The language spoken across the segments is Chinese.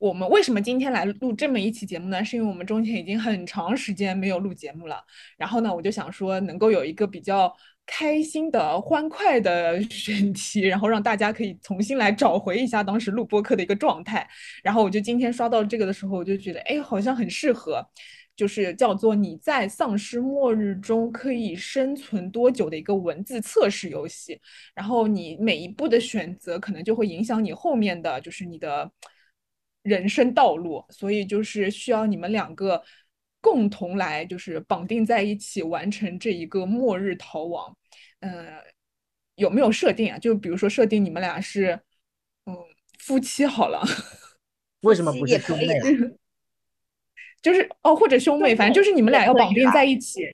我们为什么今天来录这么一期节目呢？是因为我们中间已经很长时间没有录节目了。然后呢，我就想说能够有一个比较开心的、欢快的 选题，然后让大家可以重新来找回一下当时录播课的一个状态。然后我就今天刷到这个的时候，我就觉得，哎，好像很适合。就是叫做你在丧尸末日中可以生存多久的一个文字测试游戏，然后你每一步的选择可能就会影响你后面的就是你的人生道路，所以就是需要你们两个共同来就是绑定在一起完成这一个末日逃亡。嗯，有没有设定啊？就比如说设定你们俩是嗯夫妻好了，为什么不是兄妹？就是哦，或者兄妹，反正就是你们俩要绑定在一起。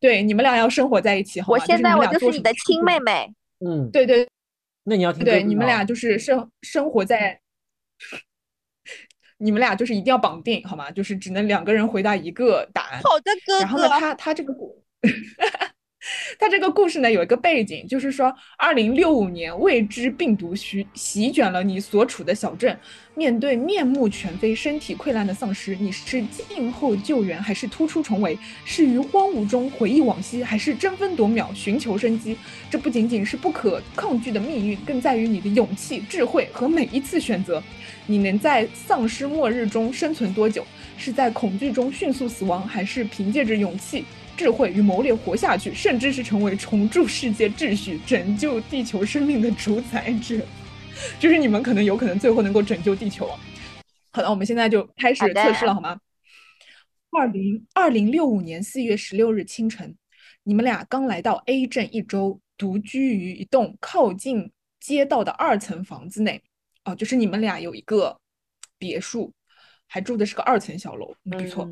对，你们俩要生活在一起。我现在我就是你的亲妹妹。嗯，对对。那你要听对，你们俩就是生生活在，你们俩就是一定要绑定，好吗？就是只能两个人回答一个答案。好的，哥哥。然后呢，他他这个。他这个故事呢有一个背景，就是说，二零六五年未知病毒袭席卷了你所处的小镇。面对面目全非、身体溃烂的丧尸，你是静候救援，还是突出重围？是于荒芜中回忆往昔，还是争分夺秒寻求生机？这不仅仅是不可抗拒的命运，更在于你的勇气、智慧和每一次选择。你能在丧尸末日中生存多久？是在恐惧中迅速死亡，还是凭借着勇气？智慧与谋略活下去，甚至是成为重铸世界秩序、拯救地球生命的主宰者，就是你们可能有可能最后能够拯救地球。好的，我们现在就开始测试了，好吗？二零二零六五年四月十六日清晨，你们俩刚来到 A 镇一周，独居于一栋靠近街道的二层房子内。哦，就是你们俩有一个别墅，还住的是个二层小楼，没错。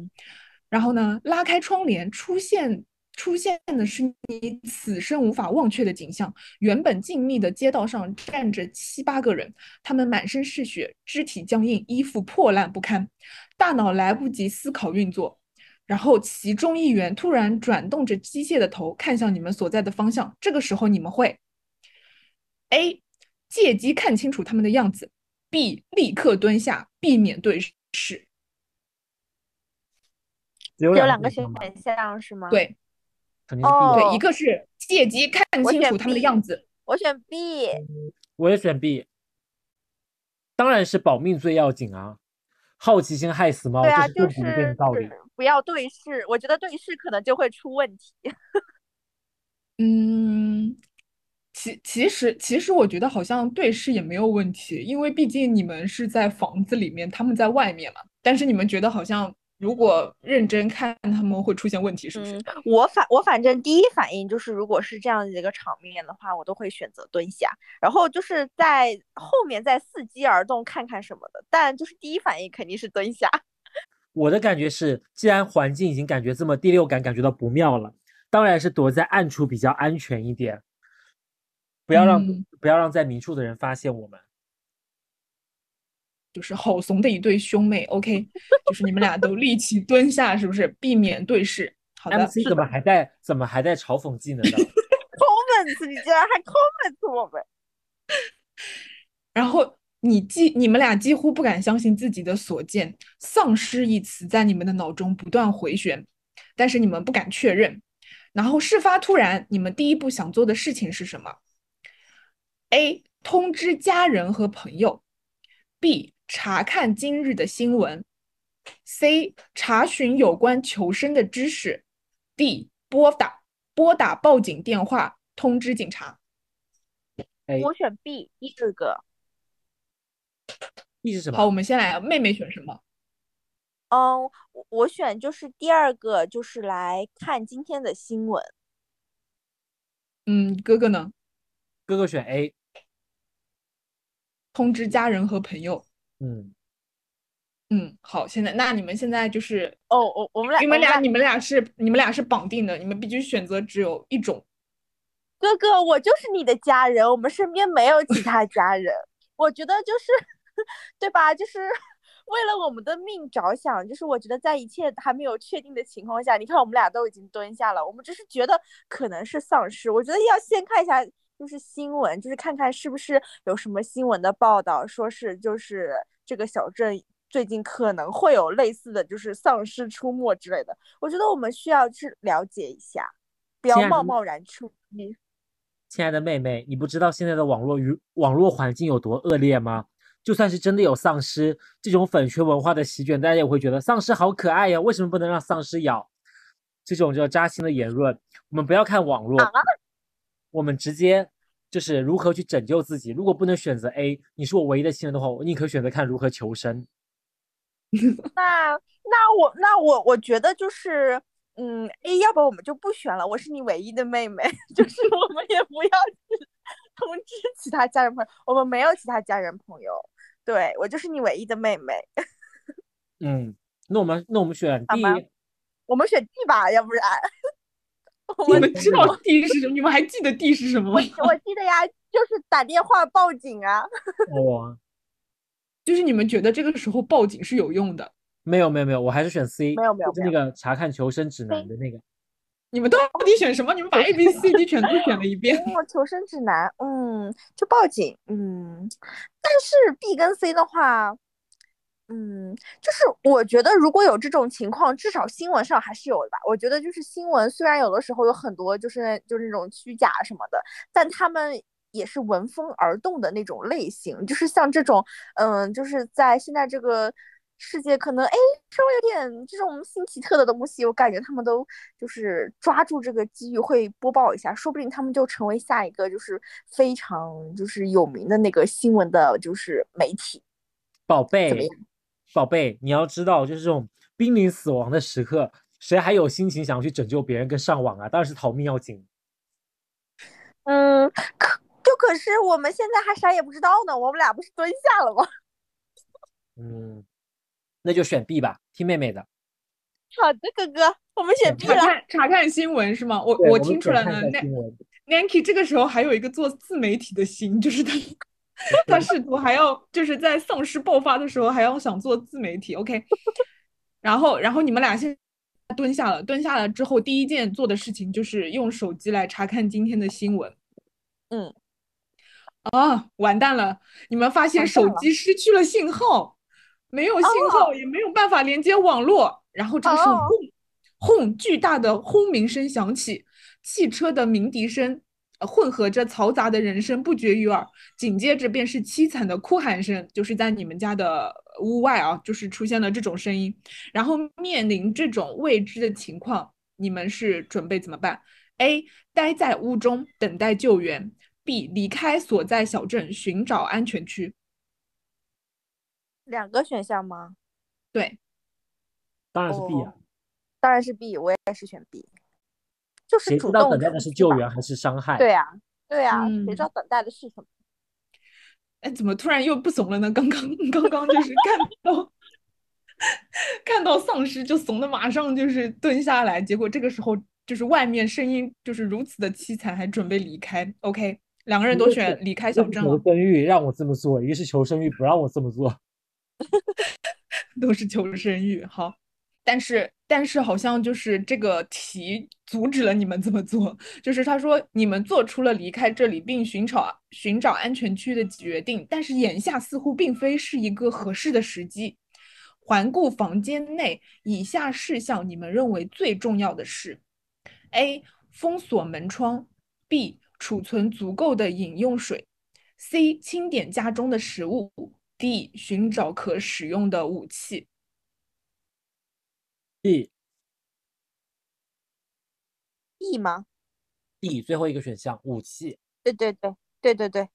然后呢？拉开窗帘，出现出现的是你此生无法忘却的景象。原本静谧的街道上站着七八个人，他们满身是血，肢体僵硬，衣服破烂不堪，大脑来不及思考运作。然后其中一员突然转动着机械的头，看向你们所在的方向。这个时候，你们会：A. 借机看清楚他们的样子；B. 立刻蹲下，避免对视。有两个选项是吗？对，肯定是，对，一个是借机看清楚他们的样子，我选 B，我也选 B，当然是保命最要紧啊！好奇心害死猫，对啊，就是道理。不要对视，我觉得对视可能就会出问题。嗯，其其实其实我觉得好像对视也没有问题，因为毕竟你们是在房子里面，他们在外面嘛。但是你们觉得好像。如果认真看，他们会出现问题，是不是？我反我反正第一反应就是，如果是这样的一个场面的话，我都会选择蹲下，然后就是在后面再伺机而动，看看什么的。但就是第一反应肯定是蹲下。我的感觉是，既然环境已经感觉这么第六感感觉到不妙了，当然是躲在暗处比较安全一点，不要让不要让在明处的人发现我们。就是好怂的一对兄妹，OK，就是你们俩都立即蹲下，是不是避免对视？好的。MC 怎么还在怎么还在嘲讽技能呢？Comments，你竟然还 Comments 我们？然后你几你们俩几乎不敢相信自己的所见，丧尸一词在你们的脑中不断回旋，但是你们不敢确认。然后事发突然，你们第一步想做的事情是什么？A. 通知家人和朋友。B. 查看今日的新闻，C 查询有关求生的知识，D 拨打拨打报警电话通知警察。我选 B 第二个。B 是什么？好，我们先来，妹妹选什么？嗯，我我选就是第二个，就是来看今天的新闻。嗯，哥哥呢？哥哥选 A，通知家人和朋友。嗯嗯，好，现在那你们现在就是哦，我我们俩你们俩你们俩是你们俩是绑定的，你们必须选择只有一种。哥哥，我就是你的家人，我们身边没有其他家人。我觉得就是 对吧？就是 为了我们的命着想，就是我觉得在一切还没有确定的情况下，你看我们俩都已经蹲下了，我们只是觉得可能是丧尸，我觉得要先看一下。就是新闻，就是看看是不是有什么新闻的报道，说是就是这个小镇最近可能会有类似的就是丧尸出没之类的。我觉得我们需要去了解一下，不要贸贸然出击。亲爱的妹妹，你不知道现在的网络与网络环境有多恶劣吗？就算是真的有丧尸，这种粉圈文化的席卷，大家也会觉得丧尸好可爱呀，为什么不能让丧尸咬？这种叫扎心的言论，我们不要看网络，我们直接就是如何去拯救自己。如果不能选择 A，你是我唯一的亲人的话，我宁可选择看如何求生。那那我那我我觉得就是。嗯，A，要不我们就不选了。我是你唯一的妹妹，就是我们也不要去通知其他家人朋友，我们没有其他家人朋友。对我就是你唯一的妹妹。嗯，那我们那我们选 D，我们选 D 吧，要不然。你们知道 D 是什么？你们还记得 D 是什么吗？我记得呀，就是打电话报警啊。哦，就是你们觉得这个时候报警是有用的。没有没有没有，我还是选 C，没有没有，就是那个查看求生指南的那个。你们到底选什么？你们把 A B C D 全都选了一遍。哦，求生指南，嗯，就报警，嗯。但是 B 跟 C 的话，嗯，就是我觉得如果有这种情况，至少新闻上还是有的吧。我觉得就是新闻虽然有的时候有很多就是就是那种虚假什么的，但他们也是闻风而动的那种类型。就是像这种，嗯，就是在现在这个。世界可能哎，稍微有点这种新奇特的东西，我感觉他们都就是抓住这个机遇会播报一下，说不定他们就成为下一个就是非常就是有名的那个新闻的，就是媒体。宝贝，宝贝，你要知道，就是这种濒临死亡的时刻，谁还有心情想要去拯救别人跟上网啊？当然是逃命要紧。嗯，可就可是我们现在还啥也不知道呢，我们俩不是蹲下了吗？嗯。那就选 B 吧，听妹妹的。好的，哥哥，我们选 B 了。查看查看新闻是吗？我我听出来了。那 Nancy 这个时候还有一个做自媒体的心，就是他 他试图还要就是在丧尸爆发的时候还要想做自媒体。OK，然后然后你们俩现蹲下了，蹲下了之后第一件做的事情就是用手机来查看今天的新闻。嗯。啊，完蛋了！你们发现手机失去了信号。没有信号，也没有办法连接网络。然后这个时候，轰轰，巨大的轰鸣声响起，汽车的鸣笛声混合着嘈杂的人声不绝于耳。紧接着便是凄惨的哭喊声，就是在你们家的屋外啊，就是出现了这种声音。然后面临这种未知的情况，你们是准备怎么办？A. 待在屋中等待救援；B. 离开所在小镇寻找安全区。两个选项吗？对，当然是 B 啊，当然是 B，我也是选 B，就是主动等待的是救援还是伤害？对呀，对呀，谁知道等待的是什么？哎，怎么突然又不怂了呢？刚刚刚刚就是看到 看到丧尸就怂的马上就是蹲下来，结果这个时候就是外面声音就是如此的凄惨，还准备离开。OK，两个人都选离开小镇了。求生欲让我这么做，一个是求生欲不让我这么做。都是求生欲好，但是但是好像就是这个题阻止了你们这么做，就是他说你们做出了离开这里并寻找寻找安全区的决定，但是眼下似乎并非是一个合适的时机。环顾房间内，以下事项你们认为最重要的是：A. 封锁门窗；B. 储存足够的饮用水；C. 清点家中的食物。D 寻找可使用的武器。D。D 吗？D 最后一个选项武器。对对对对对对，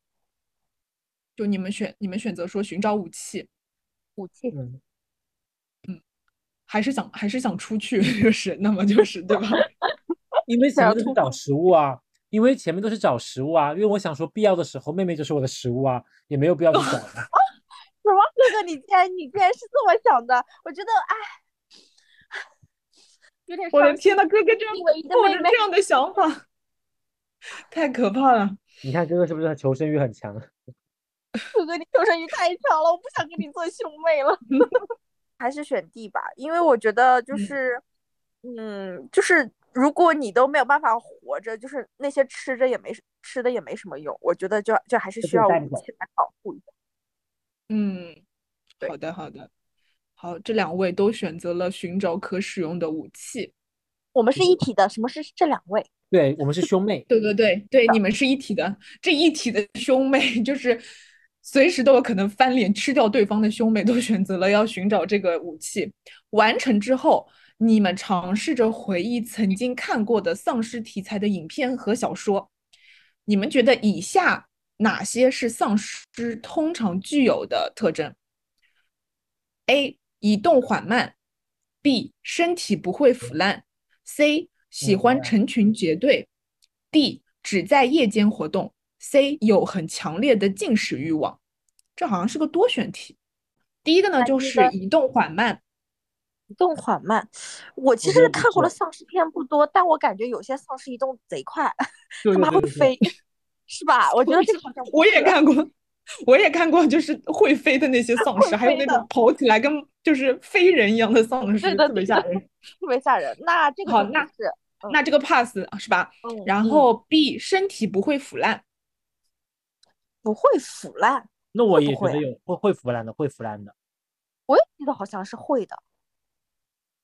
就你们选，你们选择说寻找武器。武器。嗯。嗯，还是想还是想出去，就是那么就是对吧？因为前面都是找食物啊，因为前面都是找食物啊，因为我想说必要的时候，妹妹就是我的食物啊，也没有必要去找。什么哥哥？你竟然你竟然是这么想的？我觉得哎，有点我的天呐，哥哥居然抱着这样的想法，太可怕了！你看哥哥是不是求生欲很强？哥哥，你求生欲太强了，我不想跟你做兄妹了。还是选 D 吧，因为我觉得就是，嗯，就是如果你都没有办法活着，就是那些吃着也没吃的也没什么用。我觉得就就还是需要武器来保护一下。嗯，好的，好的，好，这两位都选择了寻找可使用的武器。我们是一体的，什么是这两位？对我们是兄妹。对 对对对，你们是一体的。这一体的兄妹就是随时都有可能翻脸吃掉对方的兄妹，都选择了要寻找这个武器。完成之后，你们尝试着回忆曾经看过的丧尸题材的影片和小说。你们觉得以下哪些是丧尸通常具有的特征？A. 移动缓慢；B. 身体不会腐烂；C. 喜欢成群结队；D. 只在夜间活动；C. 有很强烈的进食欲望。这好像是个多选题。第一个呢，就是移动缓慢。移动缓慢，我其实看过的丧尸片不多，但我感觉有些丧尸移动贼快，他们还会飞，是吧？我觉得这个好像我也看过，我也看过，就是会飞的那些丧尸，还有那种跑起来跟就是飞人一样的丧尸，特别吓人，特别吓人。那这个好，那是那这个 pass 是吧？然后 B 身体不会腐烂，不会腐烂。那我也觉得有会会腐烂的，会腐烂的。我也记得好像是会的。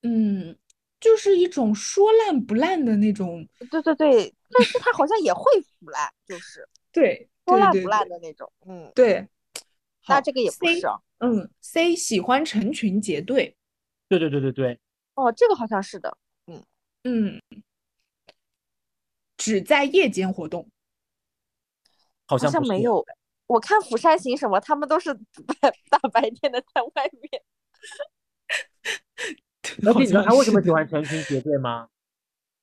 嗯，就是一种说烂不烂的那种。对对对，但是它好像也会腐烂，就是对说烂不烂的那种。嗯，对。那这个也不是。嗯，C 喜欢成群结队。对对对对对。哦，这个好像是的。嗯嗯。只在夜间活动。好像没有。我看《釜山行》什么，他们都是大大白天的在外面。而且你知道他为什么喜欢成群结队吗？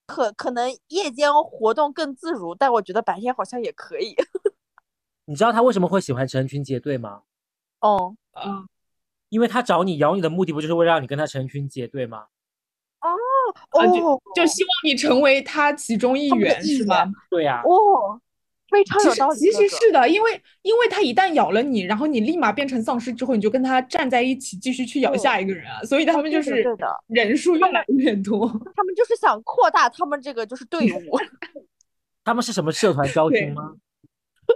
可可能夜间活动更自如，但我觉得白天好像也可以。你知道他为什么会喜欢成群结队吗？哦，啊，因为他找你咬你的目的不就是为了让你跟他成群结队吗？哦哦，就希望你成为他其中一员，是吗？对呀。哦。非常有道理。其实是的，因为因为他一旦咬了你，然后你立马变成丧尸之后，你就跟他站在一起，继续去咬下一个人啊。所以他们就是人数越来越多。他们就是想扩大他们这个就是队伍。他们是什么社团招新吗？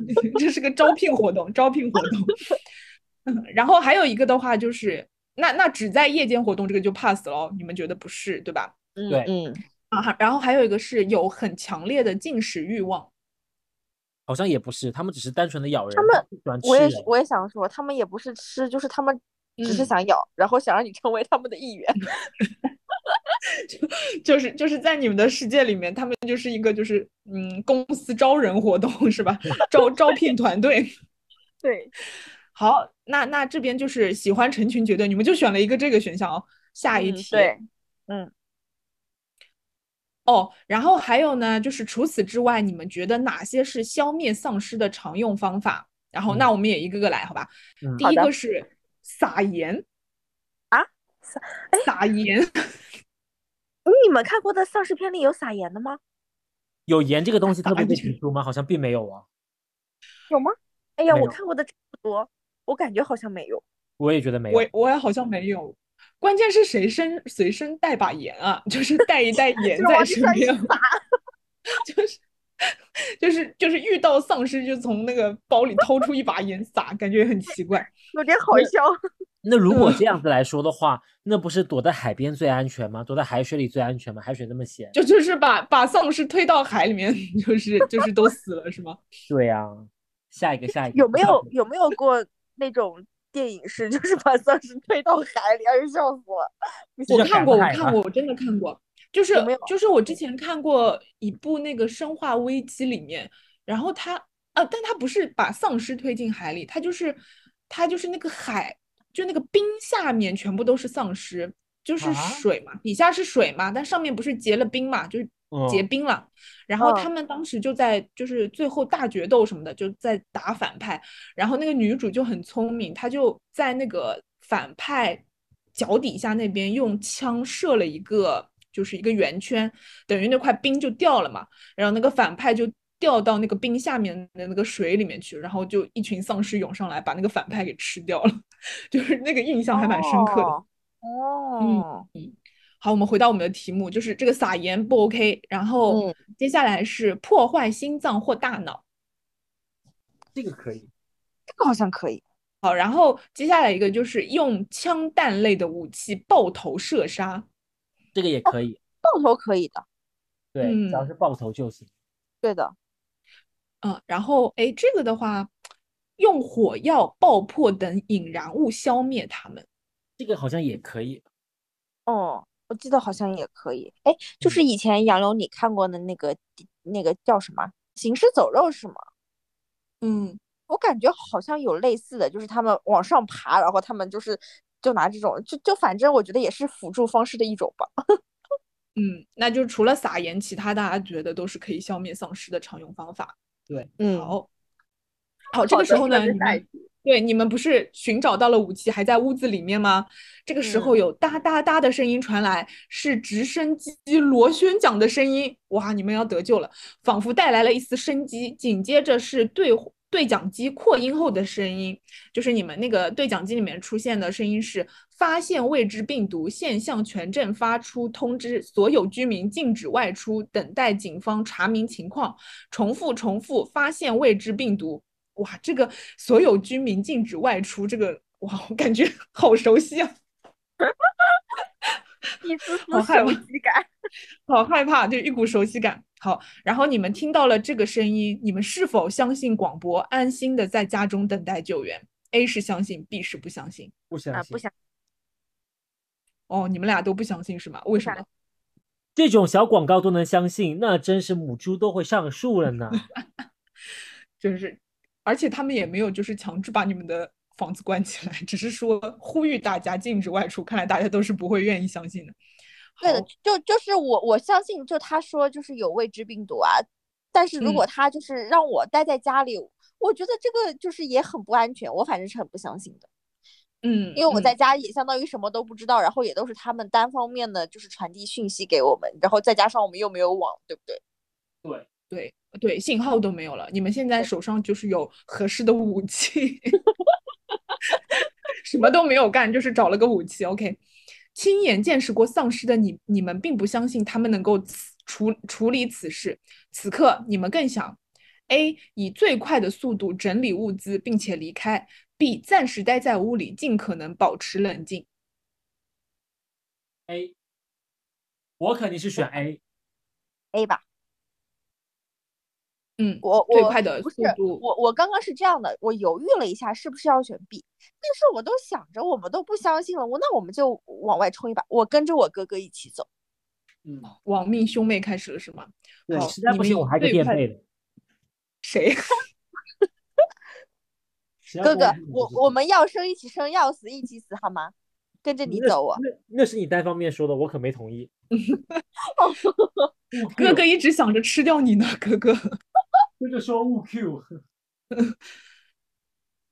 这是个招聘活动，招聘活动。然后还有一个的话就是，那那只在夜间活动，这个就 pass 了。你们觉得不是对吧？对，嗯啊。然后还有一个是有很强烈的进食欲望。好像也不是，他们只是单纯的咬人。他们，我也我也想说，他们也不是吃，就是他们只是想咬，然后想让你成为他们的一员。就就是就是在你们的世界里面，他们就是一个就是嗯公司招人活动 是吧？招 招聘团队。对，好，那那这边就是喜欢成群结队，你们就选了一个这个选项哦。下一题，对，嗯。哦，然后还有呢，就是除此之外，你们觉得哪些是消灭丧尸的常用方法？然后那我们也一个个来，好吧？第一个是撒盐啊，撒撒盐。你们看过的丧尸片里有撒盐的吗？有盐这个东西特别被提出吗？好像并没有啊。有吗？哎呀，我看过的不多，我感觉好像没有。我也觉得没有。我我也好像没有。关键是谁身随身带把盐啊？就是带一袋盐 在身边，就是就是就是遇到丧尸就从那个包里掏出一把盐撒，感觉很奇怪，有点好笑。那如果这样子来说的话，那不是躲在海边最安全吗？躲在海水里最安全吗？海水那么咸，就就是把把丧尸推到海里面，就是就是都死了是吗？对呀，下一个下一个有没有有没有过那种？电影是就是把丧尸推到海里，哎呦笑死了！我看过，我看过，我真的看过。就是就是我之前看过一部那个《生化危机》里面，然后他呃，但他不是把丧尸推进海里，他就是他就是那个海，就那个冰下面全部都是丧尸，就是水嘛，底下是水嘛，但上面不是结了冰嘛，就是。结冰了，然后他们当时就在就是最后大决斗什么的，就在打反派。然后那个女主就很聪明，她就在那个反派脚底下那边用枪射了一个，就是一个圆圈，等于那块冰就掉了嘛。然后那个反派就掉到那个冰下面的那个水里面去，然后就一群丧尸涌上来把那个反派给吃掉了，就是那个印象还蛮深刻的。哦，嗯。好，我们回到我们的题目，就是这个撒盐不 OK。然后接下来是破坏心脏或大脑，这个可以，这个好像可以。好，然后接下来一个就是用枪弹类的武器爆头射杀，这个也可以，爆头可以的，对，只要嗯是爆头就行。对的。嗯，然后哎，这个的话，用火药、爆破等引燃物消灭它们。这个好像也可以，哦，我记得好像也可以。哎，就嗯是以前杨柳你看过的那个那个叫什么《行尸走肉》是吗？嗯，我感觉好像有类似的，就是他们往上爬，然后他们就是就拿这种，就就反正我觉得也是辅助方式的一种吧。嗯，那就除了撒盐，其他大家觉得都是可以消灭丧尸的常用方法。对，嗯，好，好，这个时候呢，你们对你们不是寻找到了武器，还在屋子里面吗？这个时候嗯有哒哒哒的声音传来，是直升机螺旋桨的声音。哇，你们要得救了，仿佛带来了一丝生机。紧接着是对对讲机扩音后的声音，就是你们那个对讲机里面出现的声音是：发现未知病毒，现向全镇发出通知，所有居民禁止外出，等待警方查明情况。重复重复，发现未知病毒。哇，这个所有居民禁止外出，这个哇，我感觉 好熟悉啊，一丝丝熟悉感。好害怕，就一股熟悉感。好，然后你们听到了这个声音，你们是否相信广播，安心的在家中等待救援？A 是相信，B 是不相信。啊，不相信。不相信哦，你们俩都不相信是吗？为什相么？这种小广告都能相信，那真是母猪都会上树了呢。就是，而且他们也没有就是强制把你们的房子关起来，只是说呼吁大家禁止外出。看来大家都是不会愿意相信的。对的，就就是我我相信，就他说就是有未知病毒啊，但是如果嗯他就是让我待在家里，我觉得这个就是也很不安全，我反正是很不相信的，嗯，因为我嗯在家也相当于什么都不知道，然后也都是他们单方面的就是传递讯息给我们，然后再加上我们又没有网，对不对？对，对对，信号都没有了。你们现在手上就是有合适的武器，什么都没有干，就是找了个武器。OK，亲眼见识过丧尸的你，你们并不相信他们能够处处理此事。此刻，你们更想：A 以最快的速度整理物资，并且离开；B 暂时待在屋里，尽可能保持冷静。A，我肯定是选 A。A 吧，嗯，我我最快的不是速度。我我刚刚是这样的，我犹豫了一下，是不是要选 B？但是我都想着我们都不相信了，我那我们就往外冲一把，我跟着我哥哥一起走。嗯，亡命兄妹开始了是吗？对，好实在不行你们以我还可以最快垫背的。谁？哥哥，我我们要生一起生，要死一起死，好吗？跟着你那走啊！那那是你单方面说的，我可没同意。哥哥一直想着吃掉你呢，哥哥。哥哥说物 Q。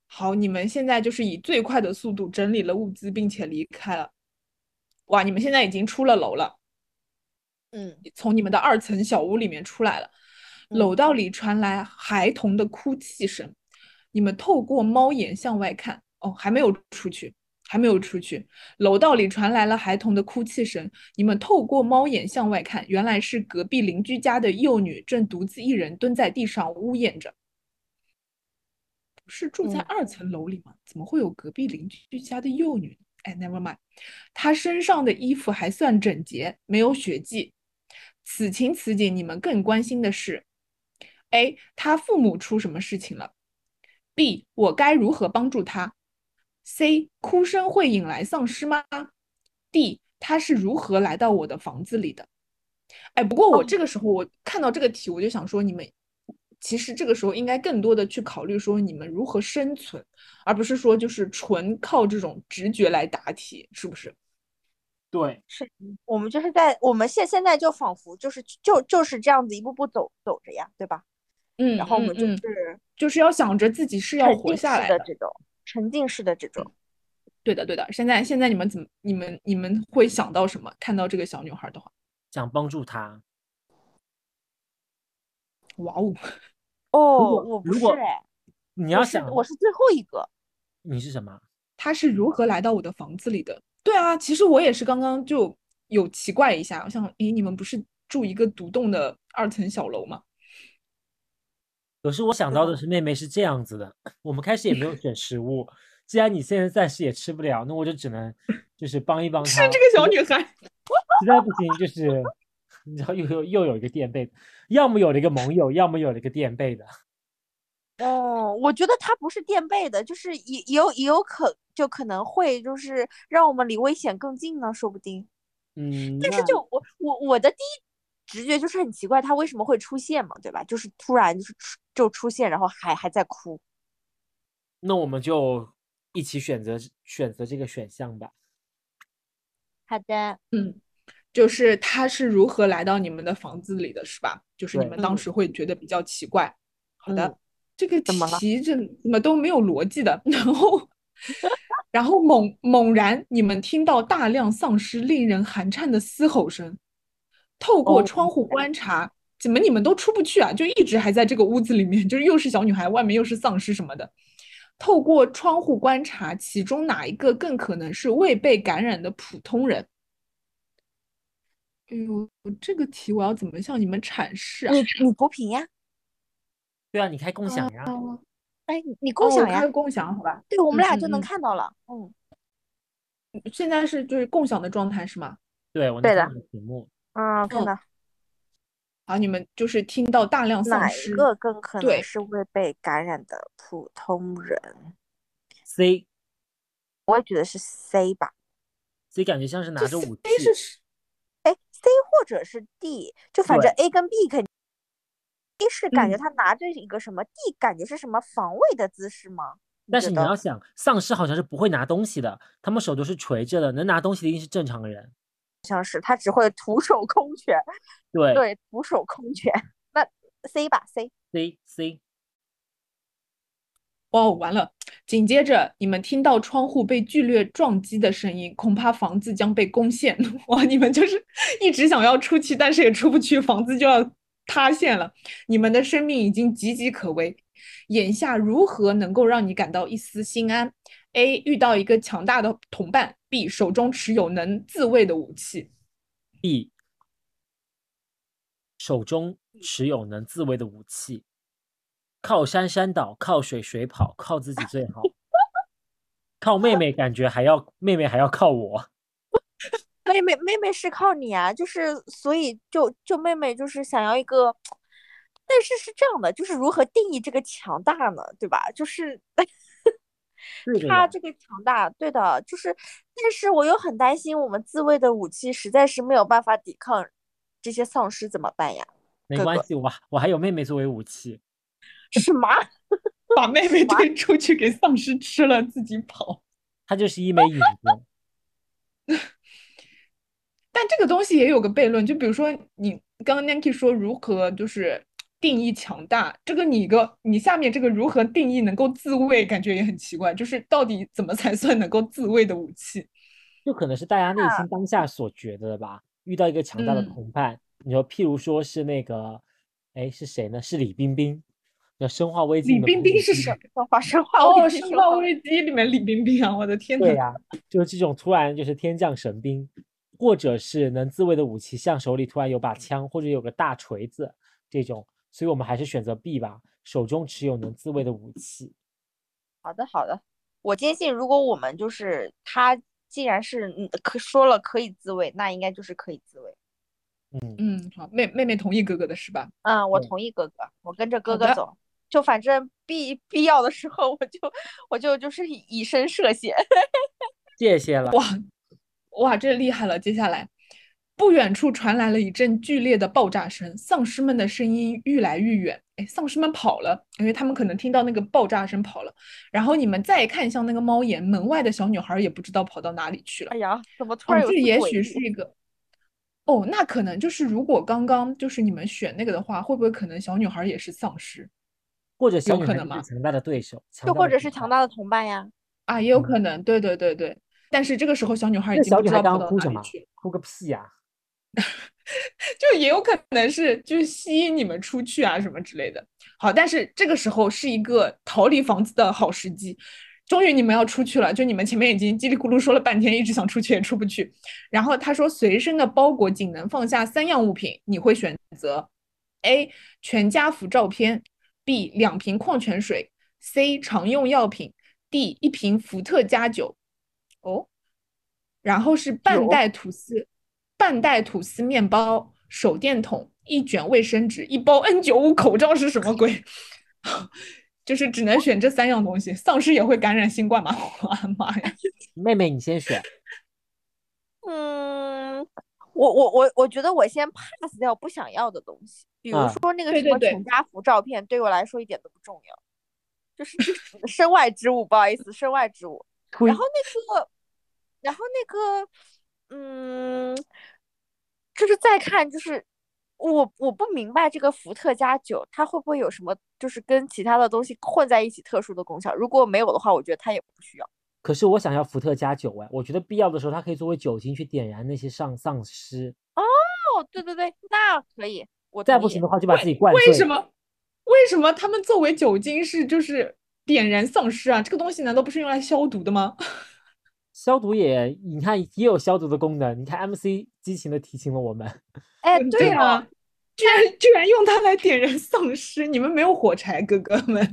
好，你们现在就是以最快的速度整理了物资，并且离开了。哇，你们现在已经出了楼了，嗯，从你们的二层小屋里面出来了。嗯楼道里传来孩童的哭泣声，你们透过猫眼向外看，哦，还没有出去，还没有出去。楼道里传来了孩童的哭泣声，你们透过猫眼向外看，原来是隔壁邻居家的幼女正独自一人蹲在地上呜咽着。不是住在嗯二层楼里吗？怎么会有隔壁邻居家的幼女呢？哎，never mind，她身上的衣服还算整洁，没有血迹。此情此景，你们更关心的是：A. 他父母出什么事情了？B. 我该如何帮助他？C. 哭声会引来丧尸吗？D. 他是如何来到我的房子里的？哎，不过我这个时候我看到这个题，我就想说，你们其实这个时候应该更多的去考虑说你们如何生存，而不是说就是纯靠这种直觉来答题，是不是？对，是我们就是在我们现现在就仿佛就是就就是这样子一步步走走着呀，对吧？嗯，然后我们就嗯嗯是就是要想着自己是要活下来的。的这种沉浸式的这种。对的，对的。现在现在你们怎么，你们你们会想到什么？看到这个小女孩的话，想帮助她。哇哦，哦，果我不如果是哎，你要是想，我是最后一个。你是什么？她是如何来到我的房子里的？对啊，其实我也是刚刚就有奇怪一下，我想，诶，你们不是住一个独栋的二层小楼吗？可是我想到的是妹妹是这样子的，我们开始也没有选食物，既然你现在暂时也吃不了，那我就只能就是帮一帮 她。是这个小女孩，实在不行就是你知道又有又有一个垫背的，要么有了一个盟友，要么有了一个垫背的。哦，我觉得他不是垫背的，就是也也有也有可就可能会就是让我们离危险更近呢，说不定。嗯，但是就我我我的第一直觉就是很奇怪，他为什么会出现嘛，对吧？就是突然就是出就出现，然后还还在哭。那我们就一起选择选择这个选项吧。好的，嗯，就是他是如何来到你们的房子里的是吧？就是你们当时会觉得比较奇怪。好的，这个题这怎么都没有逻辑的，然后。然后猛猛然，你们听到大量丧尸令人寒颤的嘶吼声。透过窗户观察，怎么你们都出不去啊？就一直还在这个屋子里面，就是又是小女孩，外面又是丧尸什么的。透过窗户观察，其中哪一个更可能是未被感染的普通人？哎呦，这个题我要怎么向你们阐释啊？你你投屏呀？对啊，你开共享呀。哎，你共享呀？开共享，好吧？对，我们俩就能看到了。嗯，现在是就是共享的状态是吗？对，我能看到屏幕。嗯，看到。啊，你们就是听到大量丧尸，哪一个更可能是会被感染的普通人？C，我也觉得是 C 吧。C 感觉像是拿着武器。A 是，哎，C 或者是 D，就反正 A 跟 B 肯。A 是感觉他拿着一个什么，D 感觉是什么防卫的姿势吗？但是你要想，丧尸好像是不会拿东西的，他们手都是垂着的，能拿东西的一定是正常人。像是他只会徒手空拳。对对，徒手空拳。那 C 吧，C C C。哦，完了！紧接着你们听到窗户被剧烈撞击的声音，恐怕房子将被攻陷。哇，你们就是一直想要出去，但是也出不去，房子就要。塌陷了，你们的生命已经岌岌可危，眼下如何能够让你感到一丝心安？A. 遇到一个强大的同伴；B. 手中持有能自卫的武器；B. 手中持有能自卫的武器。靠山山倒，靠水水跑，靠自己最好。靠妹妹，感觉还要妹妹还要靠我。妹妹，妹妹是靠你啊，就是所以就就妹妹就是想要一个，但是是这样的，就是如何定义这个强大呢？对吧？就是 他这个强大，对的，就是，但是我又很担心，我们自卫的武器实在是没有办法抵抗这些丧尸，怎么办呀？没关系，我我还有妹妹作为武器。什么？把妹妹推出去给丧尸吃了，自己跑？他就是一枚影子。但这个东西也有个悖论，就比如说你刚刚 Nancy 说如何就是定义强大，这个你个你下面这个如何定义能够自卫，感觉也很奇怪，就是到底怎么才算能够自卫的武器？就可能是大家内心当下所觉得的吧。遇到一个强大的同伴，你说譬如说是那个，哎是谁呢？是李冰冰，叫《生化危机》。李冰冰是谁？生化生化哦，《生化危机》里面李冰冰啊，我的天呐。对呀，就是这种突然就是天降神兵。或者是能自卫的武器，像手里突然有把枪，或者有个大锤子这种，所以我们还是选择 B 吧，手中持有能自卫的武器。好的，好的，我坚信，如果我们就是他，既然是可说了可以自卫，那应该就是可以自卫。嗯嗯，好，妹妹妹同意哥哥的是吧？嗯，我同意哥哥，我跟着哥哥走，就反正必必要的时候，我就我就就是以身涉险。谢谢了，哇。哇，这厉害了！接下来，不远处传来了一阵剧烈的爆炸声，丧尸们的声音愈来愈远。哎，丧尸们跑了，因为他们可能听到那个爆炸声跑了。然后你们再看向那个猫眼，门外的小女孩也不知道跑到哪里去了。哎呀，怎么突然有？这也许是一个……哦，那可能就是如果刚刚就是你们选那个的话，会不会可能小女孩也是丧尸？或者有可能吗？强大的对手，就或者是强大的同伴呀？啊，也有可能。对对对对。但是这个时候，小女孩已经不知道跑到哪里去，哭个屁呀！就也有可能是就是吸引你们出去啊什么之类的。好，但是这个时候是一个逃离房子的好时机。终于你们要出去了，就你们前面已经叽里咕噜说了半天，一直想出去也出不去。然后他说，随身的包裹仅能放下三样物品，你会选择 A 全家福照片，B 两瓶矿泉水，C 常用药品。D 一瓶伏特加酒，哦，然后是半袋吐司，半袋吐司面包，手电筒，一卷卫生纸，一包 N 九五口罩是什么鬼？就是只能选这三样东西，丧尸也会感染新冠吗？我的妈呀！妹妹你先选。嗯，我我我我觉得我先 pass 掉不想要的东西，比如说那个什么全家福照片，对我来说一点都不重要，就是身外之物，不好意思，身外之物。然后那个，然后那个，嗯，就是再看就是。我我不明白这个伏特加酒它会不会有什么，就是跟其他的东西混在一起特殊的功效？如果没有的话，我觉得它也不需要。可是我想要伏特加酒哎，我觉得必要的时候它可以作为酒精去点燃那些丧丧尸。哦，对对对，那可以。我再不行的话就把自己灌醉。为什么？为什么他们作为酒精是就是点燃丧尸啊？这个东西难道不是用来消毒的吗？消毒也，你看也有消毒的功能。你看 MC 激情的提醒了我们。哎，对啊，居然居然用它来点燃丧尸！你们没有火柴，哥哥们、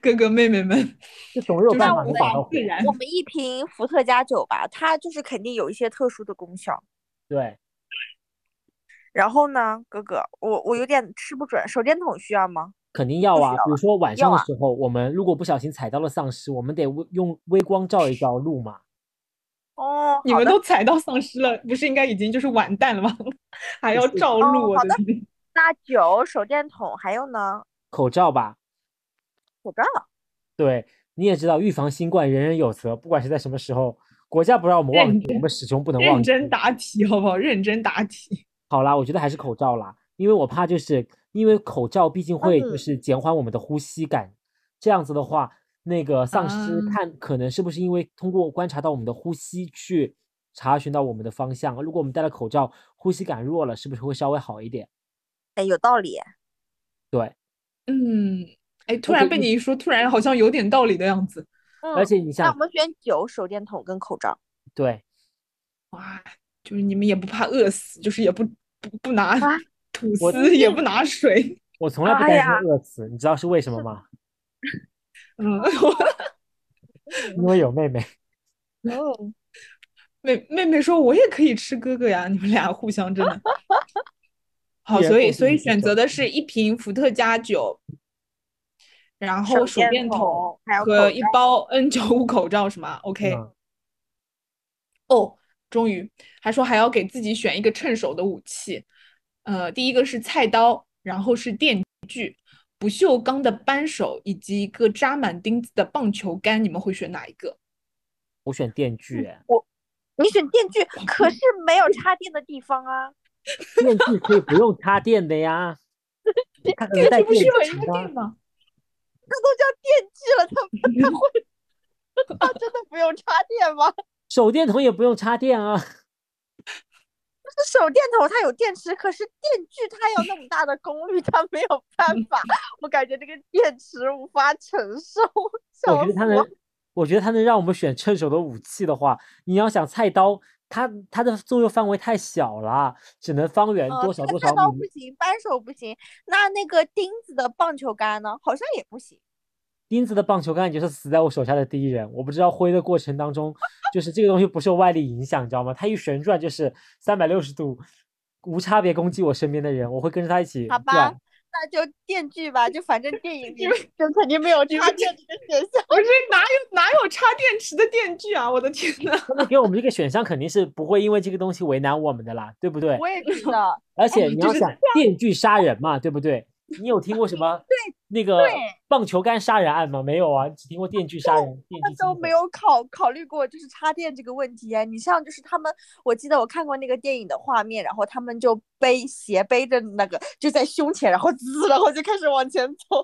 哥哥妹妹们，这总有办法能找到火。我们一瓶伏特加酒吧，它就是肯定有一些特殊的功效。对。然后呢，哥哥，我我有点吃不准，手电筒需要吗？肯定要啊！比如说晚上的时候，我们如果不小心踩到了丧尸，我们得用微光照一照路嘛。哦，你们都踩到丧尸了，不是应该已经就是完蛋了吗？还要照路，好的。那酒、手电筒还有呢？口罩吧。口罩。对，你也知道，预防新冠人人有责，不管是在什么时候，国家不让我们忘记，我们始终不能忘记。认真答题，好不好？认真答题。好啦，我觉得还是口罩啦，因为我怕就是因为口罩毕竟会就是减缓我们的呼吸感，这样子的话。那个丧尸看可能是不是因为通过观察到我们的呼吸去查询到我们的方向？如果我们戴了口罩，呼吸感弱了，是不是会稍微好一点？哎，有道理。对，嗯，哎，突然被你一说，突然好像有点道理的样子。而且你像，那我们选酒、手电筒跟口罩。对，哇，就是你们也不怕饿死，就是也不不不拿吐司，也不拿水。我从来不担心饿死，你知道是为什么吗？嗯，因为有妹妹。哦，妹妹妹说：“我也可以吃哥哥呀。”你们俩互相真的 好，所以所以选择的是一瓶伏特加酒，然后手电筒和一包 N 九五口罩，是吗？OK。哦，终于还说还要给自己选一个趁手的武器。呃，第一个是菜刀，然后是电锯。不锈钢的扳手以及一个扎满钉子的棒球杆，你们会选哪一个？我选电锯。我，你选电锯，可是没有插电的地方啊。电锯可以不用插电的呀。电锯不需要插电吗？这都叫电锯了，它它会，它真的不用插电吗？手电筒也不用插电啊。手电筒它有电池，可是电锯它有那么大的功率，它没有办法。我感觉这个电池无法承受。我觉得它能，我觉得它能让我们选趁手的武器的话，你要想菜刀，它它的作用范围太小了，只能方圆多少多少米。菜刀不行，扳手不行，那那个钉子的棒球杆呢？好像也不行。钉子的棒球杆就是死在我手下的第一人。我不知道挥的过程当中，就是这个东西不受外力影响，你知道吗？它一旋转就是三百六十度无差别攻击我身边的人，我会跟着他一起好吧，那就电锯吧，就反正电影里 就肯定没有插电池的 选项。不是哪有哪有插电池的电锯啊！我的天呐，他们给我们这个选项肯定是不会因为这个东西为难我们的啦，对不对？我也知道。而且你要想电锯杀人嘛，对不对？你有听过什么对那个棒球杆杀人案吗？没有啊，只听过电锯杀人。他都没有考考虑过就是插电这个问题啊。你像就是他们，我记得我看过那个电影的画面，然后他们就背斜背着那个就在胸前，然后滋，然后就开始往前走。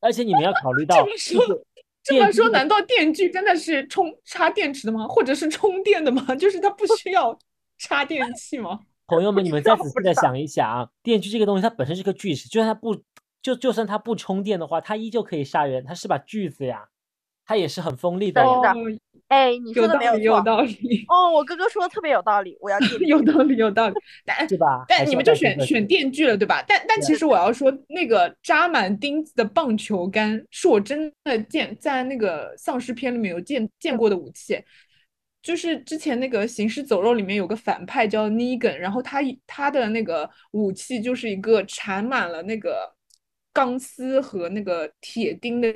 而且你们要考虑到，这么说，这么说，难道电锯真的是充插电池的吗？或者是充电的吗？就是它不需要插电器吗？朋友们，你们再仔细的想一想，电锯这个东西，它本身是个锯齿，就算它不就就算它不充电的话，它依旧可以杀人。它是把锯子呀，它也是很锋利的。哎，你说的没有错，有道理。哦，我哥哥说的特别有道理，我要 有道理，有道理。但是吧？但你们就选选电锯了，对吧？但但其实我要说，那个扎满钉子的棒球杆是我真的见在那个丧尸片里面有见见过的武器。就是之前那个《行尸走肉》里面有个反派叫 Negan，然后他他的那个武器就是一个缠满了那个钢丝和那个铁钉的，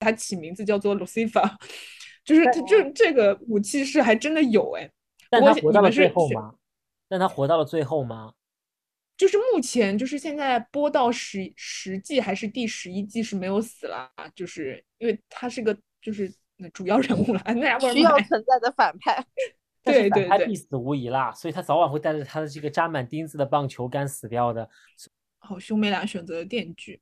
他起名字叫做 Lucifer，就是他这这个武器是还真的有哎。但他活到了最后吗？但他活到了最后吗？就是目前就是现在播到十十季还是第十一季是没有死了，就是因为他是个就是。主要人物了，那需要存在的反派，对对对，必死无疑啦，所以他早晚会带着他的这个扎满钉子的棒球杆死掉的。好，兄妹俩选择了电锯。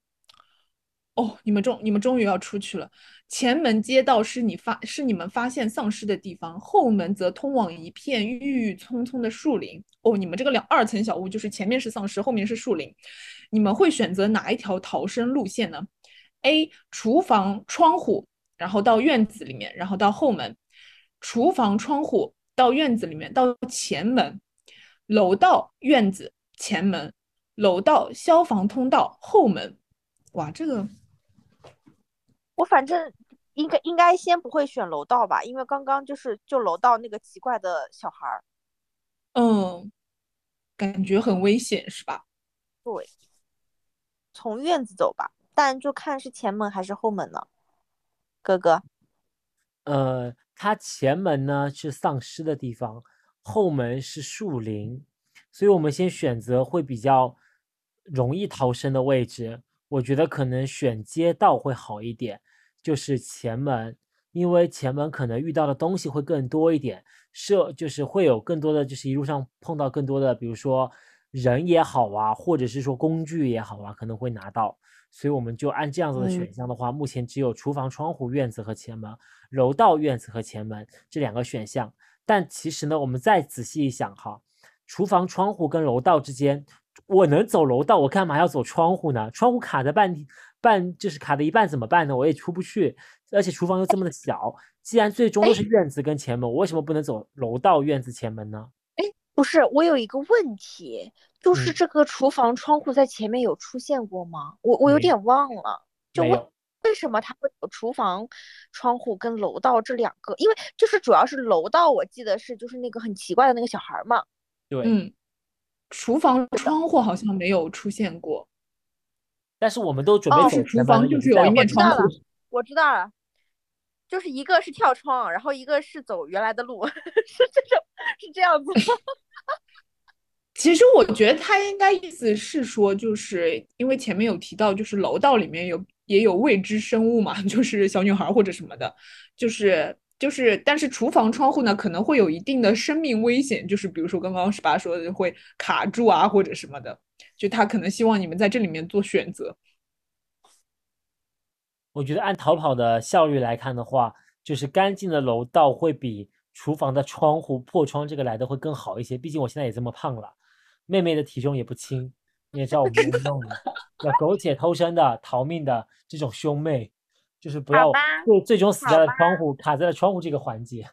哦，你们终你们终于要出去了。前门街道是你发是你们发现丧尸的地方，后门则通往一片郁郁葱葱的树林。哦，你们这个两二层小屋就是前面是丧尸，后面是树林。你们会选择哪一条逃生路线呢？A. 厨房窗户。然后到院子里面，然后到后门，厨房窗户到院子里面，到前门，楼道院子前门，楼道消防通道后门。哇，这个我反正应该应该先不会选楼道吧，因为刚刚就是就楼道那个奇怪的小孩儿，嗯，感觉很危险是吧？对，从院子走吧，但就看是前门还是后门呢？哥哥，呃，他前门呢是丧尸的地方，后门是树林，所以我们先选择会比较容易逃生的位置。我觉得可能选街道会好一点，就是前门，因为前门可能遇到的东西会更多一点，设就是会有更多的，就是一路上碰到更多的，比如说人也好啊，或者是说工具也好啊，可能会拿到。所以我们就按这样子的选项的话，目前只有厨房、窗户、院子和前门，楼道、院子和前门这两个选项。但其实呢，我们再仔细一想哈，厨房、窗户跟楼道之间，我能走楼道，我干嘛要走窗户呢？窗户卡在半半，就是卡在一半怎么办呢？我也出不去，而且厨房又这么的小。既然最终都是院子跟前门，我为什么不能走楼道、院子、前门呢？哎，不是，我有一个问题。就是这个厨房窗户在前面有出现过吗？我我有点忘了，就为为什么它会有厨房窗户跟楼道这两个？因为就是主要是楼道，我记得是就是那个很奇怪的那个小孩嘛。对，嗯，厨房窗户好像没有出现过，但是我们都准备是厨房就是有一面窗户，我知道了，就是一个是跳窗，然后一个是走原来的路，是这种是这样子吗。其实我觉得他应该意思是说，就是因为前面有提到，就是楼道里面有也有未知生物嘛，就是小女孩或者什么的，就是就是，但是厨房窗户呢可能会有一定的生命危险，就是比如说刚刚十八说的会卡住啊或者什么的，就他可能希望你们在这里面做选择。我觉得按逃跑的效率来看的话，就是干净的楼道会比厨房的窗户破窗这个来的会更好一些，毕竟我现在也这么胖了。妹妹的体重也不轻，你也知道我们 弄的，要苟且偷生的、逃命的这种兄妹，就是不要最最终死在了窗户，卡在了窗户这个环节，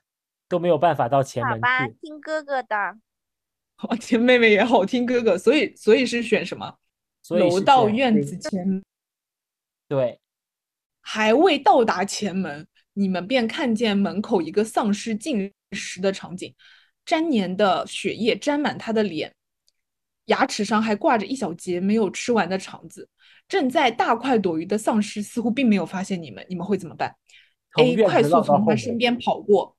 都没有办法到前门去。听哥哥的，好听妹妹也好听哥哥，所以所以是选什么？楼道院子前。对，还未到达前门，你们便看见门口一个丧尸进食的场景，粘黏的血液沾满他的脸。牙齿上还挂着一小截没有吃完的肠子，正在大快朵颐的丧尸似乎并没有发现你们，你们会怎么办？A. 快速从他身边跑过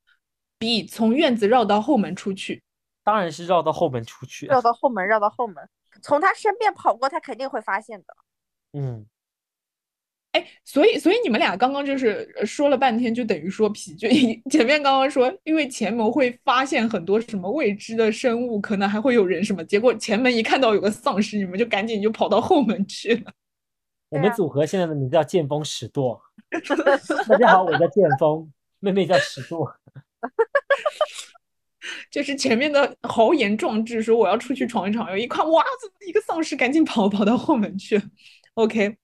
；B. 从院子绕到后门出去。当然是绕到后门出去，绕到后门，绕到后门，从他身边跑过，他肯定会发现的。嗯。哎，所以，所以你们俩刚刚就是说了半天，就等于说疲倦。前面刚刚说，因为前门会发现很多什么未知的生物，可能还会有人什么，结果前门一看到有个丧尸，你们就赶紧就跑到后门去了。我们组合现在的名字叫剑锋史舵。大家好，我叫剑锋，妹妹叫史舵。就是前面的豪言壮志，说我要出去闯一闯，有一看，哇，一个丧尸，赶紧跑跑到后门去。OK。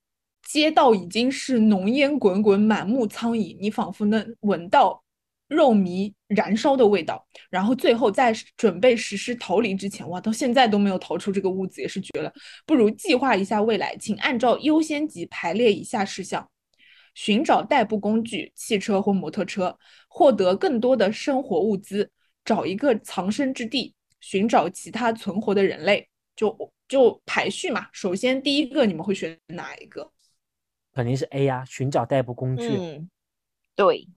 街道已经是浓烟滚滚，满目苍夷。你仿佛能闻到肉糜燃烧的味道，然后最后在准备实施逃离之前，哇，到现在都没有逃出这个屋子，也是绝了。不如计划一下未来，请按照优先级排列以下事项：寻找代步工具，汽车或摩托车，获得更多的生活物资，找一个藏身之地，寻找其他存活的人类。就就排序嘛，首先第一个你们会选哪一个？肯定是 A 呀，寻找代步工具。嗯，对。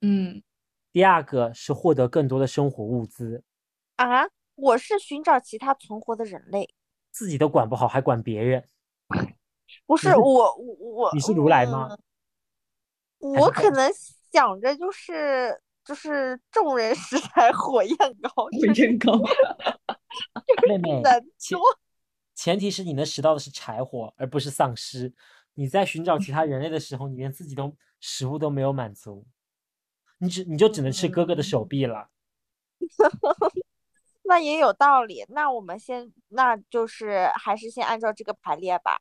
嗯，第二个是获得更多的生活物资啊！我是寻找其他存活的人类，自己都管不好还管别人？不是 我我我你是如来吗？我可能想着就是就是众人拾柴火焰高，火焰高。妹妹，前前提是你能拾到的是柴火，而不是丧尸。你在寻找其他人类的时候，你连自己都食物都没有满足。你只你就只能吃哥哥的手臂了，那也有道理。那我们先，那就是还是先按照这个排列吧，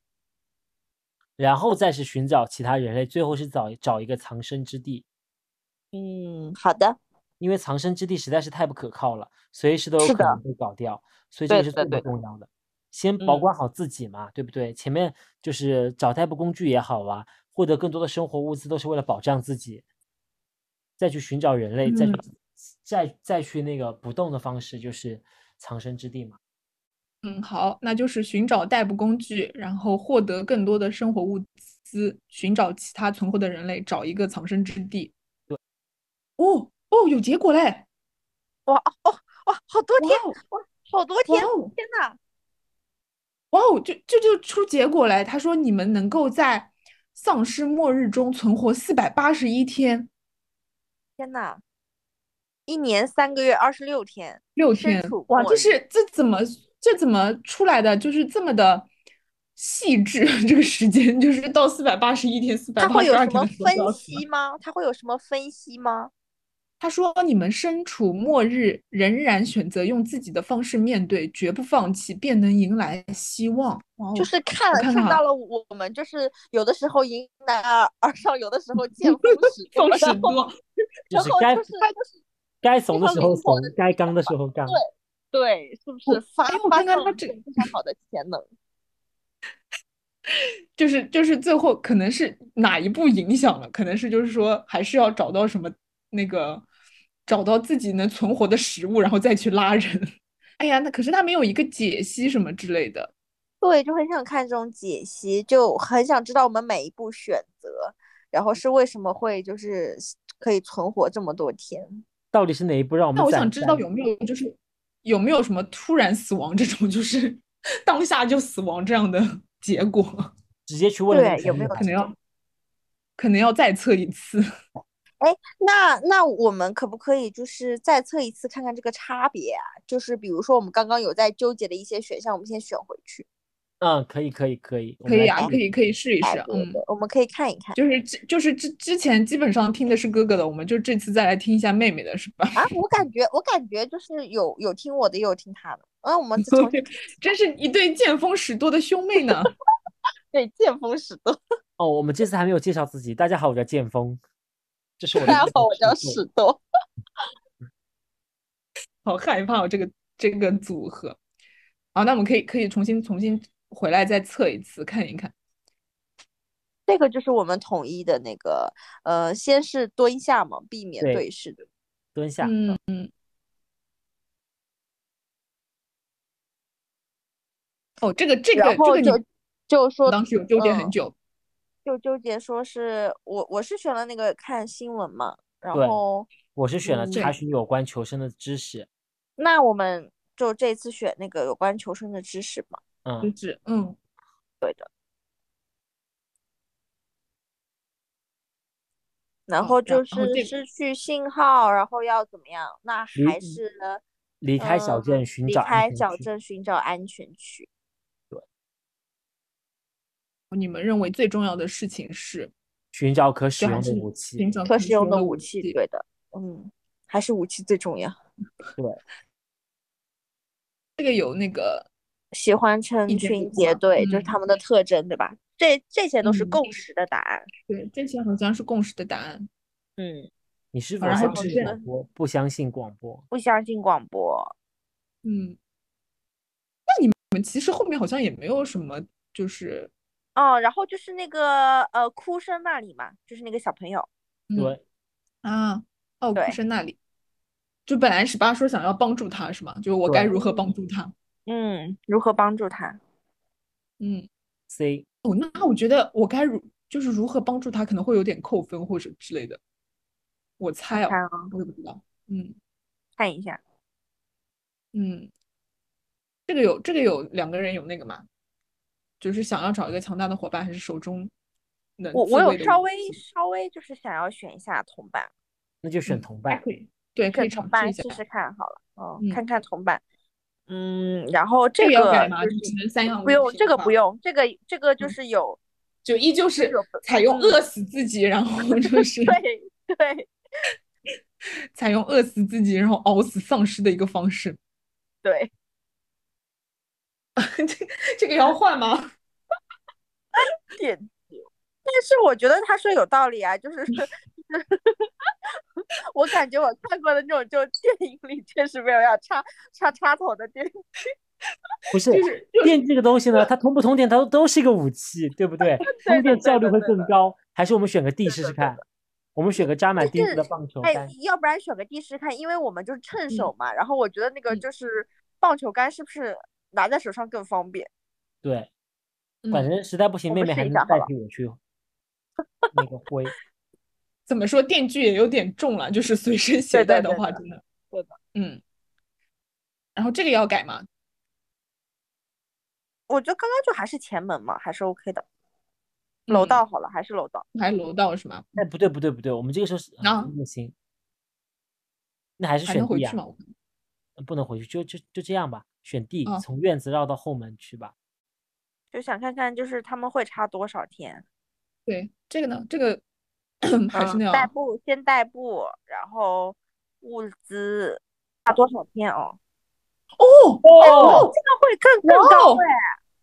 然后再是寻找其他人类，最后是找找一个藏身之地。嗯，好的。因为藏身之地实在是太不可靠了，随时都有可能被搞掉，所以这个是最不重要的。先保管好自己嘛，对不对？前面就是找代步工具也好啊，获得更多的生活物资，都是为了保障自己。再去寻找人类，再去再再去那个不动的方式，就是藏身之地嘛。嗯，好，那就是寻找代步工具，然后获得更多的生活物资，寻找其他存活的人类，找一个藏身之地。对，哦哦，有结果嘞！哇哦哇，好多天哇，好多天！天呐！哇哦，就就就出结果来，他说你们能够在丧尸末日中存活四百八十一天。天呐，一年三个月二十六天，六天哇！这是这怎么这怎么出来的？就是这么的细致，这个时间就是到四百八十一天、四百八十二天。他会有什么分析吗？他会有什么分析吗？他说：“你们身处末日，仍然选择用自己的方式面对，绝不放弃，便能迎来希望。”就是看看到了我们，就是有的时候迎难而上，有的时候见风使风使舵，就是该就是该怂的时候怂，该刚的时候刚。对对，是不是发发现他这非常好的潜能？就是就是最后可能是哪一步影响了？可能是就是说还是要找到什么那个。找到自己能存活的食物，然后再去拉人。哎呀，那可是他没有一个解析什么之类的。对，就很想看这种解析，就很想知道我们每一步选择，然后是为什么会就是可以存活这么多天。到底是哪一步让我们？那我想知道有没有就是有没有什么突然死亡这种，就是 当下就死亡这样的结果？直接去问对有没有可能要可能要再测一次。哎，那那我们可不可以就是再测一次，看看这个差别啊？就是比如说我们刚刚有在纠结的一些选项，我们先选回去。嗯，可以，可以，可以，可以啊，可以，可以试一试。嗯，我们可以看一看。就是之就是之之前基本上听的是哥哥的，我们就这次再来听一下妹妹的，是吧？啊，我感觉我感觉就是有有听我的，也有听他的。嗯，我们 真是一对见风使舵的兄妹呢。对，见风使舵。哦，我们这次还没有介绍自己。大家好，我叫剑锋。大家好，我叫史多。好害怕哦，这个这个组合。好，那我们可以可以重新重新回来再测一次，看一看。这个就是我们统一的那个，呃，先是蹲下嘛，避免对视的蹲下。嗯嗯。哦，这个这个这个就就说当时有纠结很久。就纠结说是我我是选了那个看新闻嘛，然后我是选了查询有关求生的知识。那我们就这次选那个有关求生的知识嘛。嗯，知识，嗯，对的。然后就是失去信号，然后要怎么样？那还是离开小镇寻找离开小镇寻找安全区。你们认为最重要的事情是寻找可使用的武器，寻找可使用的武器，对的，嗯，还是武器最重要。对，这个有那个 喜欢成群结队，就是他们的特征，对吧？这这些都是共识的答案。对，这些好像是共识的答案。嗯，你是否然后相信广播？不相信广播？不相信广播。嗯，那你们其实后面好像也没有什么，就是哦，然后就是那个呃哭声那里嘛，就是那个小朋友。嗯对，啊，哦，哭声那里，就本来十八说想要帮助他是吗？就是我该如何帮助他？嗯，如何帮助他？嗯，C 哦，那我觉得我该如就是如何帮助他，可能会有点扣分或者之类的，我猜啊，我也不知道，嗯 看一下。嗯，这个有这个有两个人有那个吗？就是想要找一个强大的伙伴，还是手中能我我有稍微稍微就是想要选一下同伴，那就选嗯同伴。还可以，对，可以尝试选同伴一下试。试看好了。哦，嗯看看同伴。嗯，然后这这个？就就是只能三样不用，这个不用，这个这个就嗯是有就依旧是采用饿死自己，然后就是对对 采用饿死自己，然后熬死丧尸的一个方式。对，这这个要换吗？点但是我觉得他说有道理啊，就是 我感觉我看过的那种就电影里确实没有要插插插头的电影。不是就是电这个东西呢，它通不通电，它都都是一个武器，对不对？通电效率会更高，还是我们选个地试试看？我们选个扎满钉子的棒球哎，，要不然选个地试试看，因为我们就是趁手嗯嘛。然后我觉得那个嗯就是棒球杆是不是拿在手上更方便？对，反嗯正实在不行，妹妹还能代替我去那个 挥。怎么说，电锯也有点重了，就是随身携带的话，真的，对的，嗯。然后这个要改吗？我觉得刚刚就还是前门嘛，还是 OK 的。楼嗯道好了，还是楼道。还楼道是吗？哎，不对不对不对，我们这个时候是啊行，那还是选地啊，能回去不能回去，就就就这样吧，选地啊，从院子绕到后门去吧。就想看看，就是他们会差多少天。对，这个呢，这个 还是嗯，那样，代步先代步，然后物资差多少天哦？哦哦，这个会更更哇哦高哎。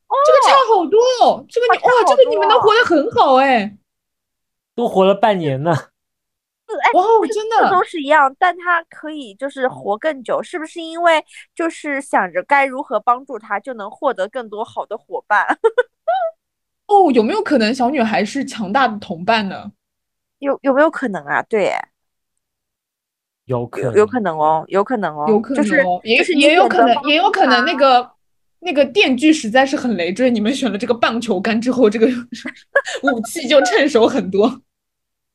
这个差好多哦，这个你哇这个你们能活得很好哎，都活了半年呢。哎，哇哦，真的都，是一样，但它可以就是活更久，是不是因为就是想着该如何帮助他，就能获得更多好的伙伴？哦，有没有可能小女孩是强大的同伴呢？有有没有可能啊？对，有可有有可能哦，有可能哦，有可就是能哦，也就是也有可能，也有可能那个那个电锯实在是很累赘，你们选了这个棒球杆之后，这个 武器就趁手很多。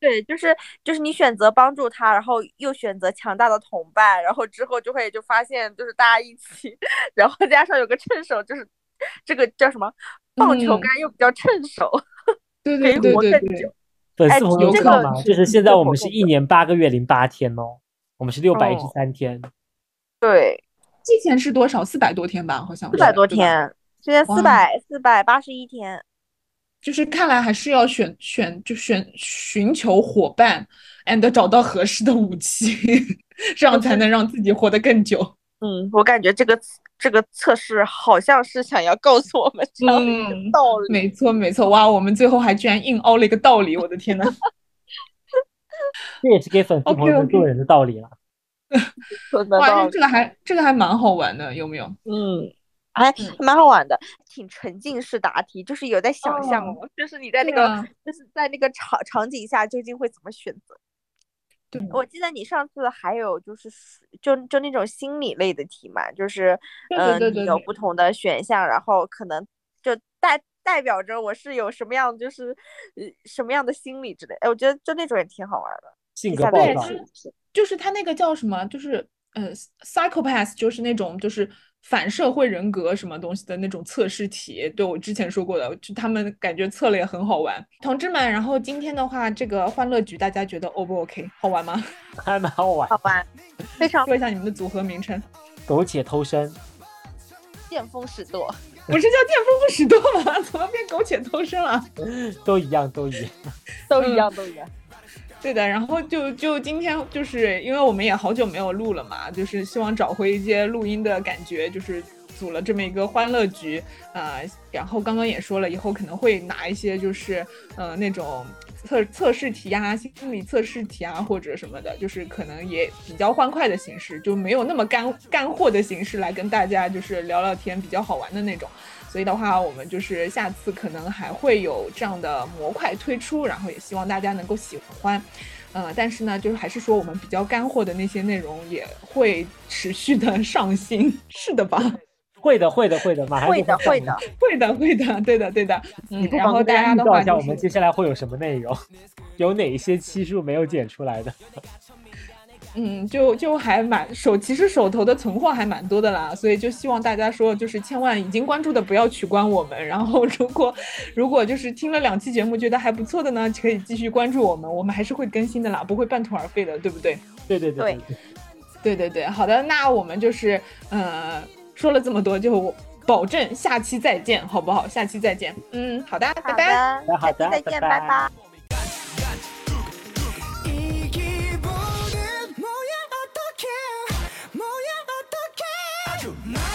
对，就是就是你选择帮助他，然后又选择强大的同伴，然后之后就会就发现就是大家一起，然后加上有个趁手，就是这个叫什么棒球嗯杆又比较趁手，对可以活对对对对更久。哎粉丝朋友有可能知道吗？就是现在我们是一年八个月零八天哦，我们是六百一十哦三天。对，之前是多少？四百多天吧，好像是四百多天，现在哇四百四百八十一天。就是看来还是要选选就选寻求伙伴，and 找到合适的武器，这样才能让自己活得更久。嗯，我感觉这个这个测试好像是想要告诉我们这样的一个嗯道理。没错没错，哇，我们最后还居然硬凹了一个道理，我的天呐！这也是给粉丝朋友们做人的道理了。哇，这个还这个还蛮好玩的，有没有？嗯，还嗯蛮好玩的，挺沉浸式答题，就是有在想象哦哦，就是你在那个，啊就是在那个场场景下究竟会怎么选择。对我记得你上次还有就是就就那种心理类的题嘛，就是对对嗯、你有不同的选项，然后可能就代代表着我是有什么样就是呃什么样的心理之类。哎，我觉得就那种也挺好玩的。性格就是他那个叫什么，就是呃，psychopath，就是那种就是反社会人格什么东西的那种测试题。对我之前说过的，就他们感觉测了也很好玩。同志们，然后今天的话，这个欢乐局大家觉得 O 不 OK？好玩吗？还蛮好玩。好玩，非常说一下你们的组合名称，苟且偷生，见风使舵。不是叫见风不使舵吗？怎么变苟且偷生了？都一样，都一样。都一样，都一样。对的，然后就就今天就是因为我们也好久没有录了嘛，就是希望找回一些录音的感觉，就是组了这么一个欢乐局，呃，然后刚刚也说了，以后可能会拿一些就是呃那种测测试题啊、心理测试题啊或者什么的，就是可能也比较欢快的形式，就没有那么干干货的形式来跟大家就是聊聊天，比较好玩的那种。所以的话，我们就是下次可能还会有这样的模块推出，然后也希望大家能够喜欢。呃，但是呢，就是还是说我们比较干货的那些内容也会持续的上新，是的吧？会的，会的，会的，马上会的，会的，会的，会的，对的，对的。嗯然后大家的话，我们接下来会有什么内容？有哪一些期数没有剪出来的？嗯，就就还蛮手，其实手头的存货还蛮多的啦，所以就希望大家说，就是千万已经关注的不要取关我们，然后如果如果就是听了两期节目觉得还不错的呢，可以继续关注我们，我们还是会更新的啦，不会半途而废的，对不对？对对对对对对对，好的，那我们就是呃说了这么多，就保证下期再见，好不好？下期再见，嗯，好的，拜拜，好的，再见，拜拜。não